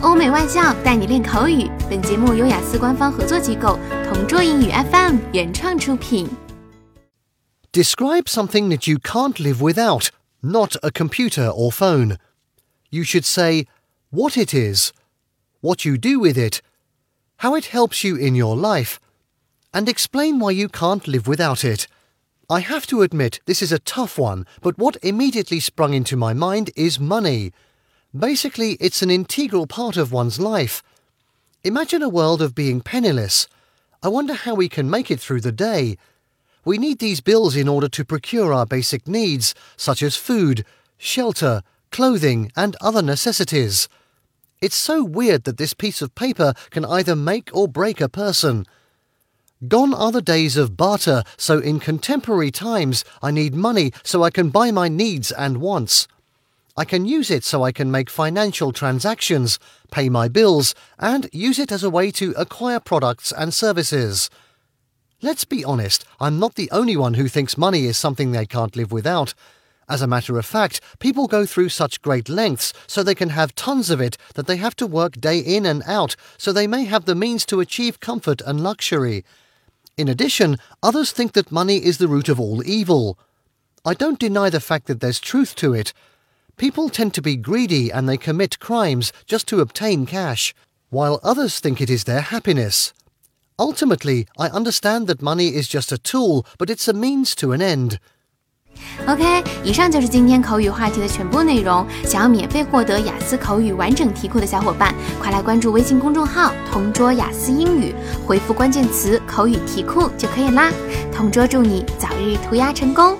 欧美外教带你练口语。本节目由雅思官方合作机构同桌英语 FM 原创出品。Describe something that you can't live without, not a computer or phone. You should say what it is, what you do with it, how it helps you in your life, and explain why you can't live without it. I have to admit this is a tough one, but what immediately sprung into my mind is money. Basically, it's an integral part of one's life. Imagine a world of being penniless. I wonder how we can make it through the day. We need these bills in order to procure our basic needs, such as food, shelter, clothing, and other necessities. It's so weird that this piece of paper can either make or break a person. Gone are the days of barter, so in contemporary times I need money so I can buy my needs and wants. I can use it so I can make financial transactions, pay my bills, and use it as a way to acquire products and services. Let's be honest, I'm not the only one who thinks money is something they can't live without. As a matter of fact, people go through such great lengths so they can have tons of it that they have to work day in and out so they may have the means to achieve comfort and luxury. In addition, others think that money is the root of all evil. I don't deny the fact that there's truth to it. People tend to be greedy and they commit crimes just to obtain cash, while others think it is their happiness. Ultimately, I understand that money is just a tool, but it's a means to an end. OK，以上就是今天口语话题的全部内容。想要免费获得雅思口语完整题库的小伙伴，快来关注微信公众号“同桌雅思英语”，回复关键词“口语题库”就可以啦。同桌祝你早日屠鸭成功！